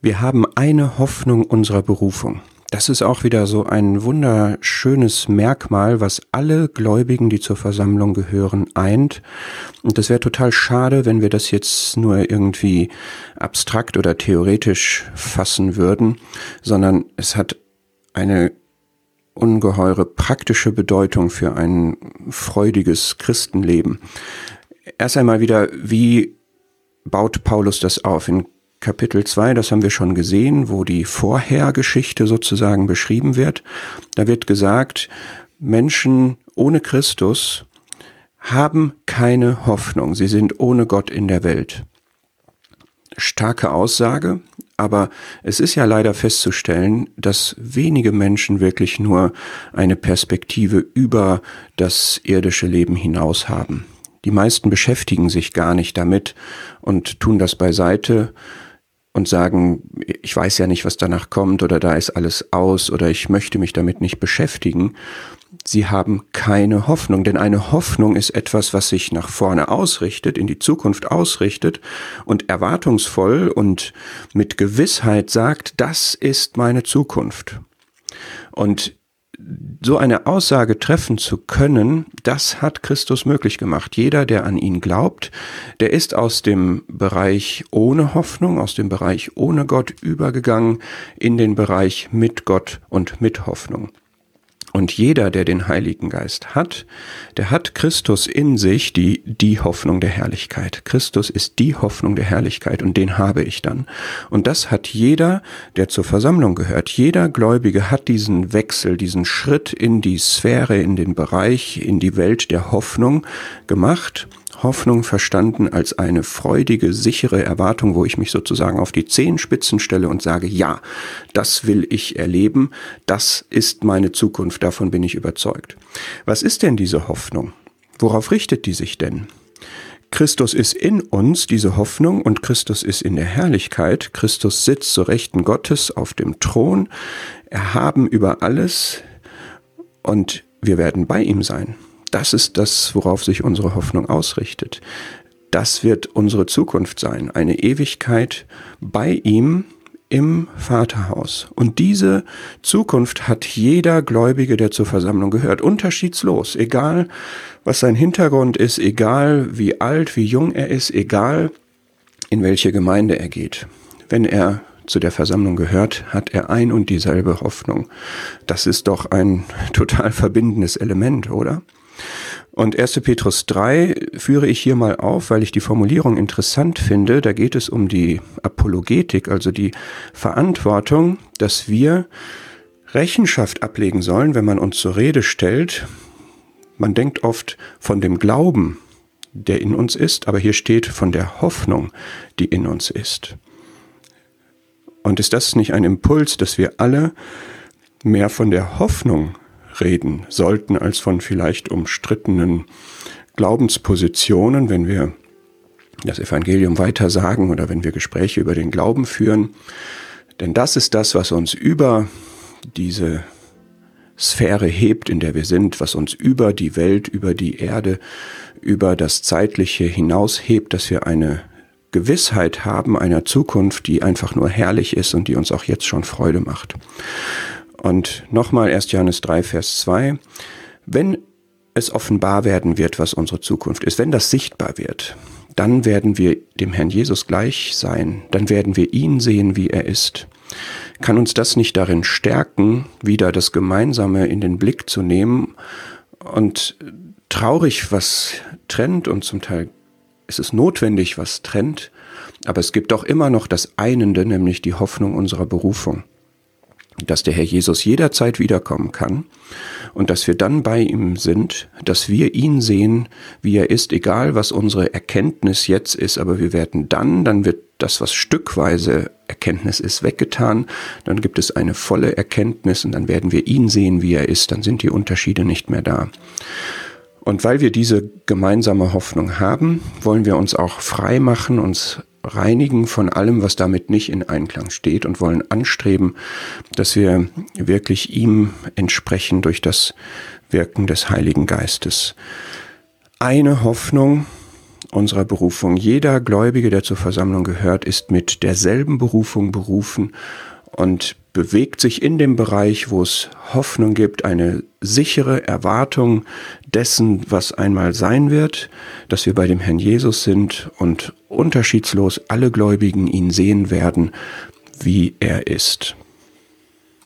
Wir haben eine Hoffnung unserer Berufung. Das ist auch wieder so ein wunderschönes Merkmal, was alle Gläubigen, die zur Versammlung gehören, eint. Und das wäre total schade, wenn wir das jetzt nur irgendwie abstrakt oder theoretisch fassen würden, sondern es hat eine ungeheure praktische Bedeutung für ein freudiges Christenleben. Erst einmal wieder, wie baut Paulus das auf? In Kapitel 2, das haben wir schon gesehen, wo die Vorhergeschichte sozusagen beschrieben wird. Da wird gesagt, Menschen ohne Christus haben keine Hoffnung. Sie sind ohne Gott in der Welt. Starke Aussage, aber es ist ja leider festzustellen, dass wenige Menschen wirklich nur eine Perspektive über das irdische Leben hinaus haben. Die meisten beschäftigen sich gar nicht damit und tun das beiseite und sagen, ich weiß ja nicht, was danach kommt oder da ist alles aus oder ich möchte mich damit nicht beschäftigen. Sie haben keine Hoffnung, denn eine Hoffnung ist etwas, was sich nach vorne ausrichtet, in die Zukunft ausrichtet und erwartungsvoll und mit Gewissheit sagt, das ist meine Zukunft. Und so eine Aussage treffen zu können, das hat Christus möglich gemacht. Jeder, der an ihn glaubt, der ist aus dem Bereich ohne Hoffnung, aus dem Bereich ohne Gott übergegangen in den Bereich mit Gott und mit Hoffnung. Und jeder, der den Heiligen Geist hat, der hat Christus in sich, die, die Hoffnung der Herrlichkeit. Christus ist die Hoffnung der Herrlichkeit und den habe ich dann. Und das hat jeder, der zur Versammlung gehört. Jeder Gläubige hat diesen Wechsel, diesen Schritt in die Sphäre, in den Bereich, in die Welt der Hoffnung gemacht Hoffnung verstanden als eine freudige, sichere Erwartung, wo ich mich sozusagen auf die Zehenspitzen stelle und sage, ja, das will ich erleben, das ist meine Zukunft, davon bin ich überzeugt. Was ist denn diese Hoffnung? Worauf richtet die sich denn? Christus ist in uns, diese Hoffnung, und Christus ist in der Herrlichkeit. Christus sitzt zur Rechten Gottes auf dem Thron, erhaben über alles, und wir werden bei ihm sein. Das ist das, worauf sich unsere Hoffnung ausrichtet. Das wird unsere Zukunft sein, eine Ewigkeit bei ihm im Vaterhaus. Und diese Zukunft hat jeder Gläubige, der zur Versammlung gehört, unterschiedslos, egal was sein Hintergrund ist, egal wie alt, wie jung er ist, egal in welche Gemeinde er geht. Wenn er zu der Versammlung gehört, hat er ein und dieselbe Hoffnung. Das ist doch ein total verbindendes Element, oder? Und 1. Petrus 3 führe ich hier mal auf, weil ich die Formulierung interessant finde. Da geht es um die Apologetik, also die Verantwortung, dass wir Rechenschaft ablegen sollen, wenn man uns zur Rede stellt. Man denkt oft von dem Glauben, der in uns ist, aber hier steht von der Hoffnung, die in uns ist. Und ist das nicht ein Impuls, dass wir alle mehr von der Hoffnung reden sollten als von vielleicht umstrittenen Glaubenspositionen, wenn wir das Evangelium weiter sagen oder wenn wir Gespräche über den Glauben führen. Denn das ist das, was uns über diese Sphäre hebt, in der wir sind, was uns über die Welt, über die Erde, über das Zeitliche hinaushebt, dass wir eine Gewissheit haben einer Zukunft, die einfach nur herrlich ist und die uns auch jetzt schon Freude macht. Und nochmal 1. Johannes 3, Vers 2. Wenn es offenbar werden wird, was unsere Zukunft ist, wenn das sichtbar wird, dann werden wir dem Herrn Jesus gleich sein, dann werden wir ihn sehen, wie er ist. Kann uns das nicht darin stärken, wieder das Gemeinsame in den Blick zu nehmen und traurig, was trennt und zum Teil ist es notwendig, was trennt, aber es gibt doch immer noch das Einende, nämlich die Hoffnung unserer Berufung dass der Herr Jesus jederzeit wiederkommen kann und dass wir dann bei ihm sind, dass wir ihn sehen, wie er ist, egal was unsere Erkenntnis jetzt ist, aber wir werden dann, dann wird das, was stückweise Erkenntnis ist, weggetan, dann gibt es eine volle Erkenntnis und dann werden wir ihn sehen, wie er ist, dann sind die Unterschiede nicht mehr da. Und weil wir diese gemeinsame Hoffnung haben, wollen wir uns auch frei machen, uns reinigen von allem, was damit nicht in Einklang steht und wollen anstreben, dass wir wirklich ihm entsprechen durch das Wirken des Heiligen Geistes. Eine Hoffnung unserer Berufung. Jeder Gläubige, der zur Versammlung gehört, ist mit derselben Berufung berufen und bewegt sich in dem Bereich, wo es Hoffnung gibt, eine sichere Erwartung dessen, was einmal sein wird, dass wir bei dem Herrn Jesus sind und unterschiedslos alle Gläubigen ihn sehen werden, wie er ist.